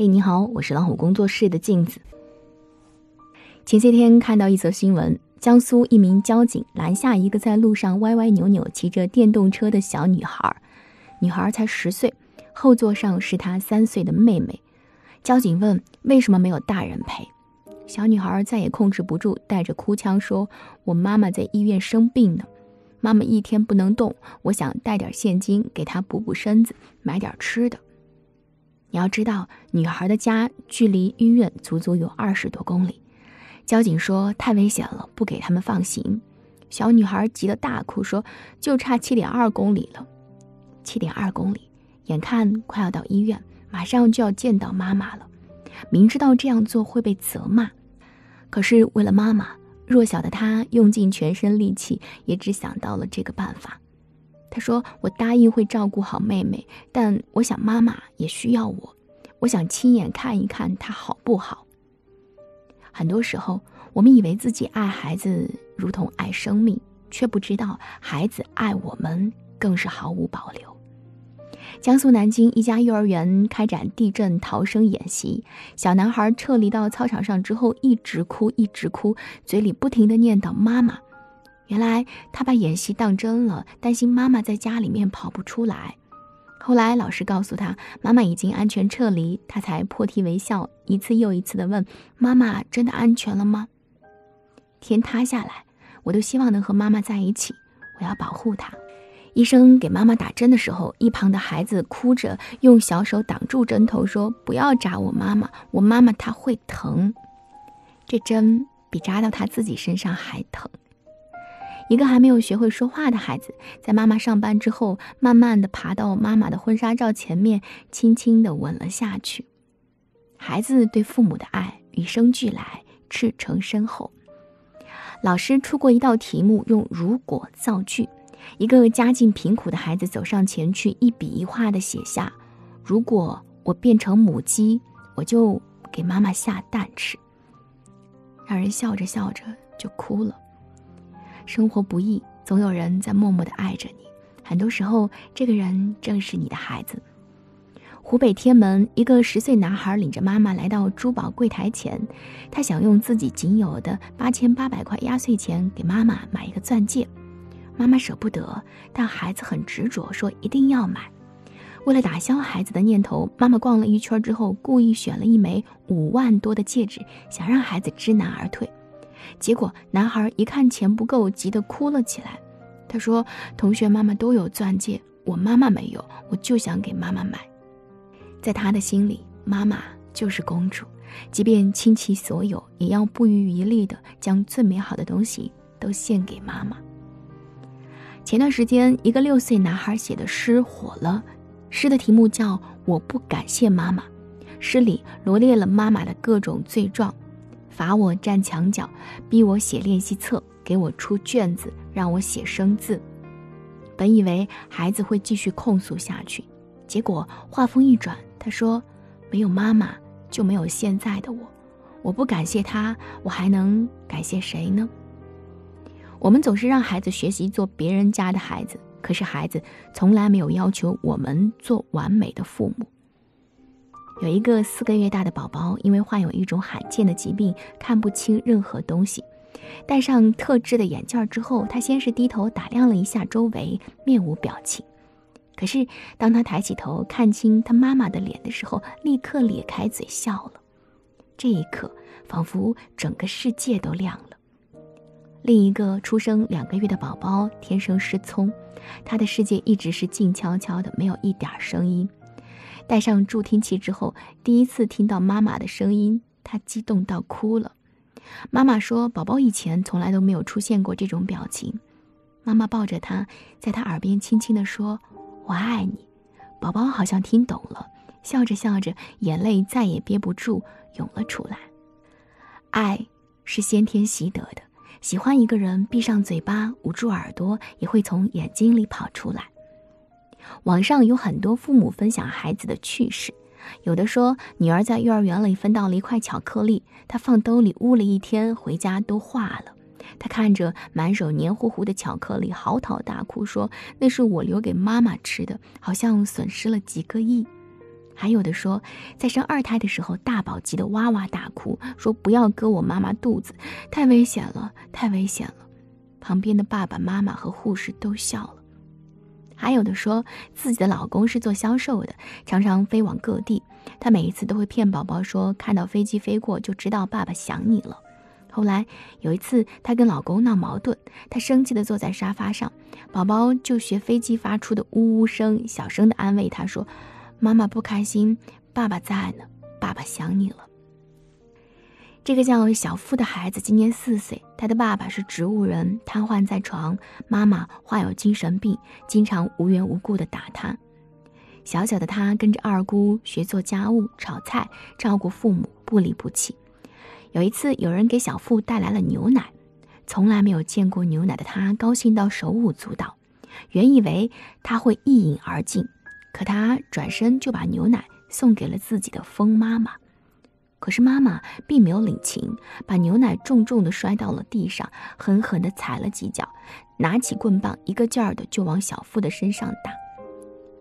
嘿，你好，我是老虎工作室的镜子。前些天看到一则新闻，江苏一名交警拦下一个在路上歪歪扭扭骑着电动车的小女孩，女孩才十岁，后座上是她三岁的妹妹。交警问：“为什么没有大人陪？”小女孩再也控制不住，带着哭腔说：“我妈妈在医院生病呢，妈妈一天不能动，我想带点现金给她补补身子，买点吃的。”你要知道，女孩的家距离医院足足有二十多公里。交警说太危险了，不给他们放行。小女孩急得大哭，说就差七点二公里了。七点二公里，眼看快要到医院，马上就要见到妈妈了。明知道这样做会被责骂，可是为了妈妈，弱小的她用尽全身力气，也只想到了这个办法。他说：“我答应会照顾好妹妹，但我想妈妈也需要我，我想亲眼看一看她好不好。”很多时候，我们以为自己爱孩子如同爱生命，却不知道孩子爱我们更是毫无保留。江苏南京一家幼儿园开展地震逃生演习，小男孩撤离到操场上之后，一直哭，一直哭，嘴里不停地念叨妈妈。原来他把演习当真了，担心妈妈在家里面跑不出来。后来老师告诉他，妈妈已经安全撤离，他才破涕为笑，一次又一次地问：“妈妈真的安全了吗？”天塌下来，我都希望能和妈妈在一起，我要保护她。医生给妈妈打针的时候，一旁的孩子哭着用小手挡住针头，说：“不要扎我妈妈，我妈妈她会疼。”这针比扎到他自己身上还疼。一个还没有学会说话的孩子，在妈妈上班之后，慢慢的爬到妈妈的婚纱照前面，轻轻的吻了下去。孩子对父母的爱与生俱来，赤诚深厚。老师出过一道题目，用“如果”造句。一个家境贫苦的孩子走上前去，一笔一画的写下：“如果我变成母鸡，我就给妈妈下蛋吃。”让人笑着笑着就哭了。生活不易，总有人在默默的爱着你。很多时候，这个人正是你的孩子。湖北天门一个十岁男孩领着妈妈来到珠宝柜台前，他想用自己仅有的八千八百块压岁钱给妈妈买一个钻戒。妈妈舍不得，但孩子很执着，说一定要买。为了打消孩子的念头，妈妈逛了一圈之后，故意选了一枚五万多的戒指，想让孩子知难而退。结果，男孩一看钱不够，急得哭了起来。他说：“同学妈妈都有钻戒，我妈妈没有，我就想给妈妈买。”在他的心里，妈妈就是公主，即便倾其所有，也要不遗余力的将最美好的东西都献给妈妈。前段时间，一个六岁男孩写的诗火了，诗的题目叫《我不感谢妈妈》，诗里罗列了妈妈的各种罪状。罚我站墙角，逼我写练习册，给我出卷子，让我写生字。本以为孩子会继续控诉下去，结果话锋一转，他说：“没有妈妈，就没有现在的我。我不感谢他，我还能感谢谁呢？”我们总是让孩子学习做别人家的孩子，可是孩子从来没有要求我们做完美的父母。有一个四个月大的宝宝，因为患有一种罕见的疾病，看不清任何东西。戴上特制的眼镜之后，他先是低头打量了一下周围，面无表情。可是当他抬起头看清他妈妈的脸的时候，立刻咧开嘴笑了。这一刻，仿佛整个世界都亮了。另一个出生两个月的宝宝天生失聪，他的世界一直是静悄悄的，没有一点声音。戴上助听器之后，第一次听到妈妈的声音，他激动到哭了。妈妈说：“宝宝以前从来都没有出现过这种表情。”妈妈抱着他，在他耳边轻轻地说：“我爱你。”宝宝好像听懂了，笑着笑着，眼泪再也憋不住涌了出来。爱是先天习得的，喜欢一个人，闭上嘴巴，捂住耳朵，也会从眼睛里跑出来。网上有很多父母分享孩子的趣事，有的说女儿在幼儿园里分到了一块巧克力，她放兜里捂了一天，回家都化了。她看着满手黏糊糊的巧克力，嚎啕大哭，说那是我留给妈妈吃的，好像损失了几个亿。还有的说，在生二胎的时候，大宝急得哇哇大哭，说不要割我妈妈肚子，太危险了，太危险了。旁边的爸爸妈妈和护士都笑了。还有的说自己的老公是做销售的，常常飞往各地，他每一次都会骗宝宝说看到飞机飞过就知道爸爸想你了。后来有一次，她跟老公闹矛盾，她生气的坐在沙发上，宝宝就学飞机发出的呜呜声，小声的安慰她说：“妈妈不开心，爸爸在呢，爸爸想你了。”这个叫小付的孩子今年四岁，他的爸爸是植物人，瘫痪在床，妈妈患有精神病，经常无缘无故的打他。小小的他跟着二姑学做家务、炒菜，照顾父母，不离不弃。有一次，有人给小付带来了牛奶，从来没有见过牛奶的他高兴到手舞足蹈，原以为他会一饮而尽，可他转身就把牛奶送给了自己的疯妈妈。可是妈妈并没有领情，把牛奶重重的摔到了地上，狠狠的踩了几脚，拿起棍棒，一个劲儿的就往小付的身上打。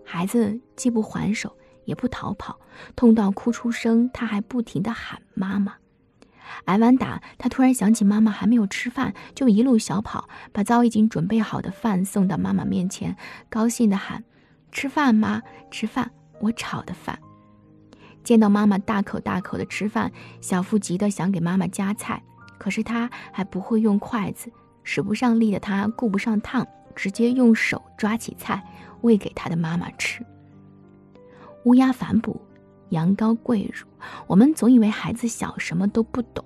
孩子既不还手，也不逃跑，痛到哭出声，他还不停的喊妈妈。挨完打，他突然想起妈妈还没有吃饭，就一路小跑，把早已经准备好的饭送到妈妈面前，高兴的喊：“吃饭吗？吃饭，我炒的饭。”见到妈妈大口大口的吃饭，小付急得想给妈妈夹菜，可是他还不会用筷子，使不上力的他顾不上烫，直接用手抓起菜喂给他的妈妈吃。乌鸦反哺，羊羔跪乳。我们总以为孩子小什么都不懂，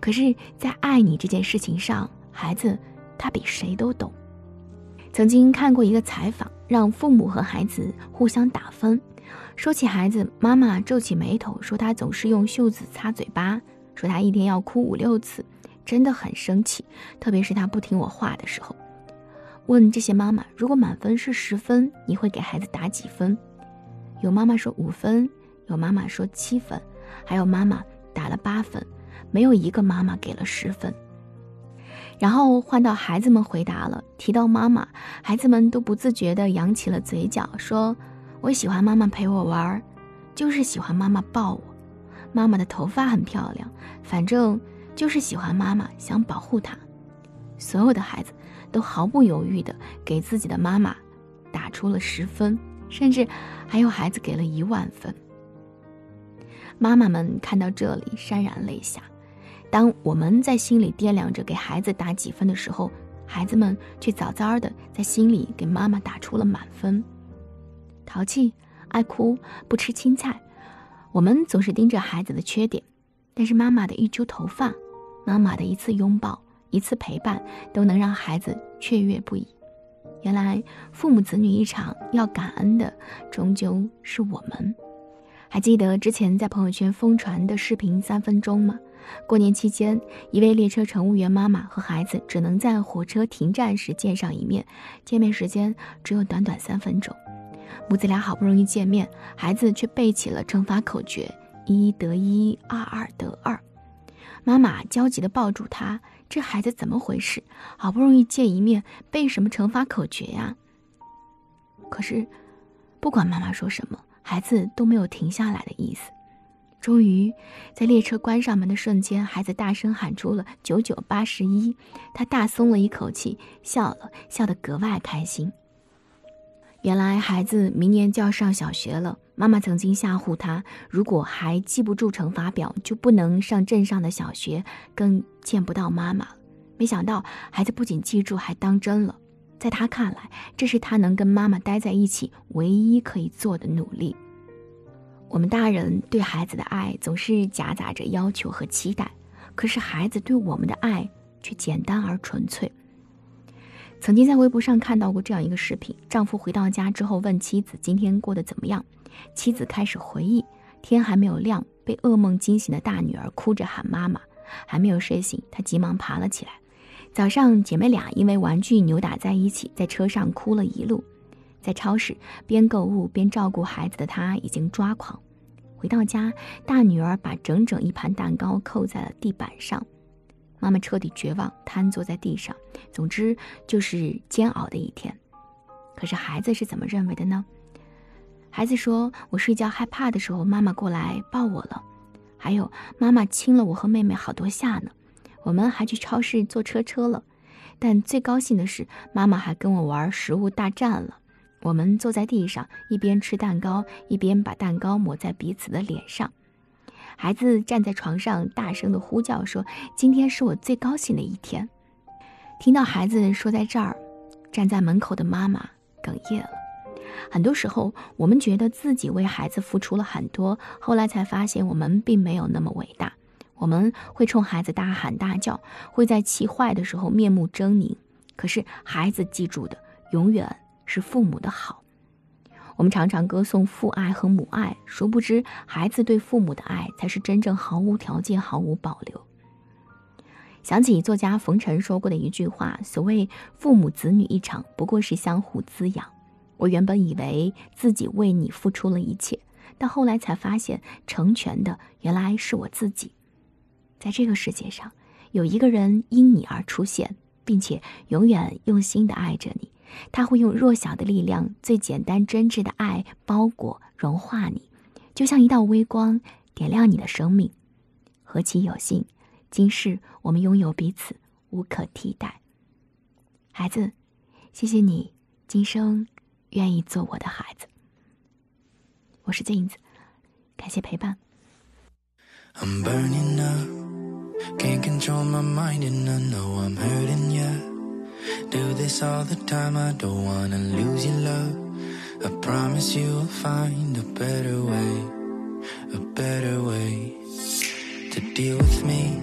可是，在爱你这件事情上，孩子他比谁都懂。曾经看过一个采访，让父母和孩子互相打分。说起孩子，妈妈皱起眉头，说他总是用袖子擦嘴巴，说他一天要哭五六次，真的很生气。特别是他不听我话的时候。问这些妈妈，如果满分是十分，你会给孩子打几分？有妈妈说五分，有妈妈说七分，还有妈妈打了八分，没有一个妈妈给了十分。然后换到孩子们回答了，提到妈妈，孩子们都不自觉地扬起了嘴角，说。我喜欢妈妈陪我玩，就是喜欢妈妈抱我。妈妈的头发很漂亮，反正就是喜欢妈妈，想保护她。所有的孩子都毫不犹豫地给自己的妈妈打出了十分，甚至还有孩子给了一万分。妈妈们看到这里潸然泪下。当我们在心里掂量着给孩子打几分的时候，孩子们却早早的在心里给妈妈打出了满分。淘气、爱哭、不吃青菜，我们总是盯着孩子的缺点，但是妈妈的一揪头发，妈妈的一次拥抱、一次陪伴，都能让孩子雀跃不已。原来父母子女一场，要感恩的终究是我们。还记得之前在朋友圈疯传的视频三分钟吗？过年期间，一位列车乘务员妈妈和孩子只能在火车停站时见上一面，见面时间只有短短三分钟。母子俩好不容易见面，孩子却背起了乘法口诀：一得一，二二得二。妈妈焦急地抱住他，这孩子怎么回事？好不容易见一面，背什么乘法口诀呀？可是，不管妈妈说什么，孩子都没有停下来的意思。终于，在列车关上门的瞬间，孩子大声喊出了“九九八十一”，他大松了一口气，笑了笑得格外开心。原来孩子明年就要上小学了，妈妈曾经吓唬他，如果还记不住乘法表，就不能上镇上的小学，更见不到妈妈。没想到孩子不仅记住，还当真了。在他看来，这是他能跟妈妈待在一起唯一可以做的努力。我们大人对孩子的爱总是夹杂着要求和期待，可是孩子对我们的爱却简单而纯粹。曾经在微博上看到过这样一个视频：丈夫回到家之后问妻子今天过得怎么样，妻子开始回忆，天还没有亮，被噩梦惊醒的大女儿哭着喊妈妈，还没有睡醒，她急忙爬了起来。早上姐妹俩因为玩具扭打在一起，在车上哭了一路。在超市边购物边照顾孩子的她已经抓狂。回到家，大女儿把整整一盘蛋糕扣在了地板上。妈妈彻底绝望，瘫坐在地上。总之就是煎熬的一天。可是孩子是怎么认为的呢？孩子说：“我睡觉害怕的时候，妈妈过来抱我了。还有，妈妈亲了我和妹妹好多下呢。我们还去超市坐车车了。但最高兴的是，妈妈还跟我玩食物大战了。我们坐在地上，一边吃蛋糕，一边把蛋糕抹在彼此的脸上。孩子站在床上，大声的呼叫说：‘今天是我最高兴的一天。’听到孩子说在这儿，站在门口的妈妈哽咽了。”很多时候，我们觉得自己为孩子付出了很多，后来才发现我们并没有那么伟大。我们会冲孩子大喊大叫，会在气坏的时候面目狰狞。可是孩子记住的永远是父母的好。我们常常歌颂父爱和母爱，殊不知孩子对父母的爱才是真正毫无条件、毫无保留。想起作家冯晨说过的一句话：“所谓父母子女一场，不过是相互滋养。”我原本以为自己为你付出了一切，但后来才发现，成全的原来是我自己。在这个世界上，有一个人因你而出现，并且永远用心的爱着你。他会用弱小的力量、最简单真挚的爱包裹、融化你，就像一道微光，点亮你的生命。何其有幸，今世我们拥有彼此，无可替代。孩子，谢谢你，今生。愿意做我的孩子。我是镜子，感谢陪伴。I'm burning up, can't control my mind and I know I'm hurting you. Do this all the time, I don't wanna lose your love. I promise you I'll find a better way, a better way to deal with me.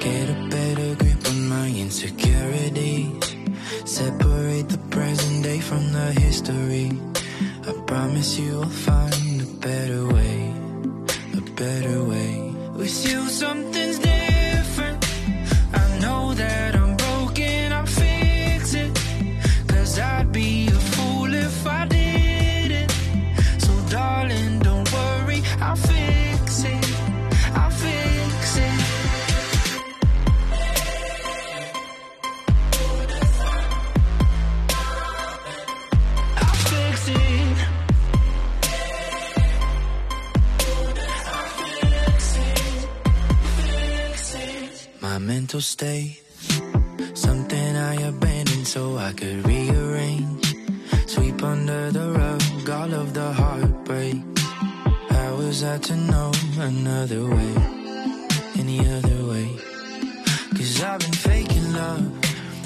Get a better grip on my insecurities. Separate the present day from the history. I promise you I'll find a better way, a better way. With you, something's different. Mental state, something I abandoned so I could rearrange. Sweep under the rug all of the heartbreak. How was I to know another way, any other way? Cause I've been faking love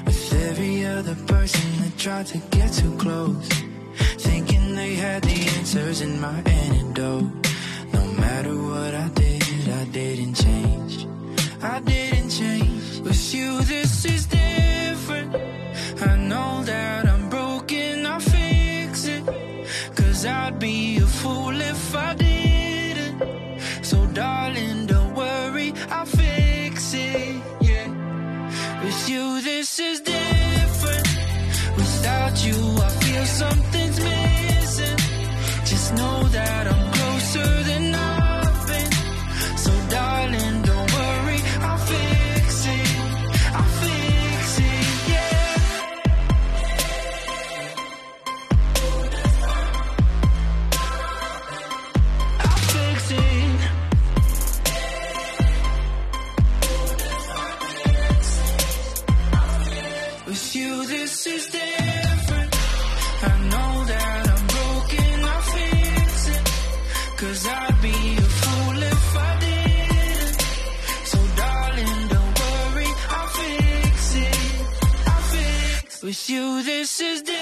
with every other person that tried to get too close. Thinking they had the answers in my antidote. No matter what I did, I didn't change. I didn't change. You, this is different. I know that I'm broken, I'll fix it. Cause I'd be a fool if I didn't. So, darling, don't worry, I'll fix you, this is different.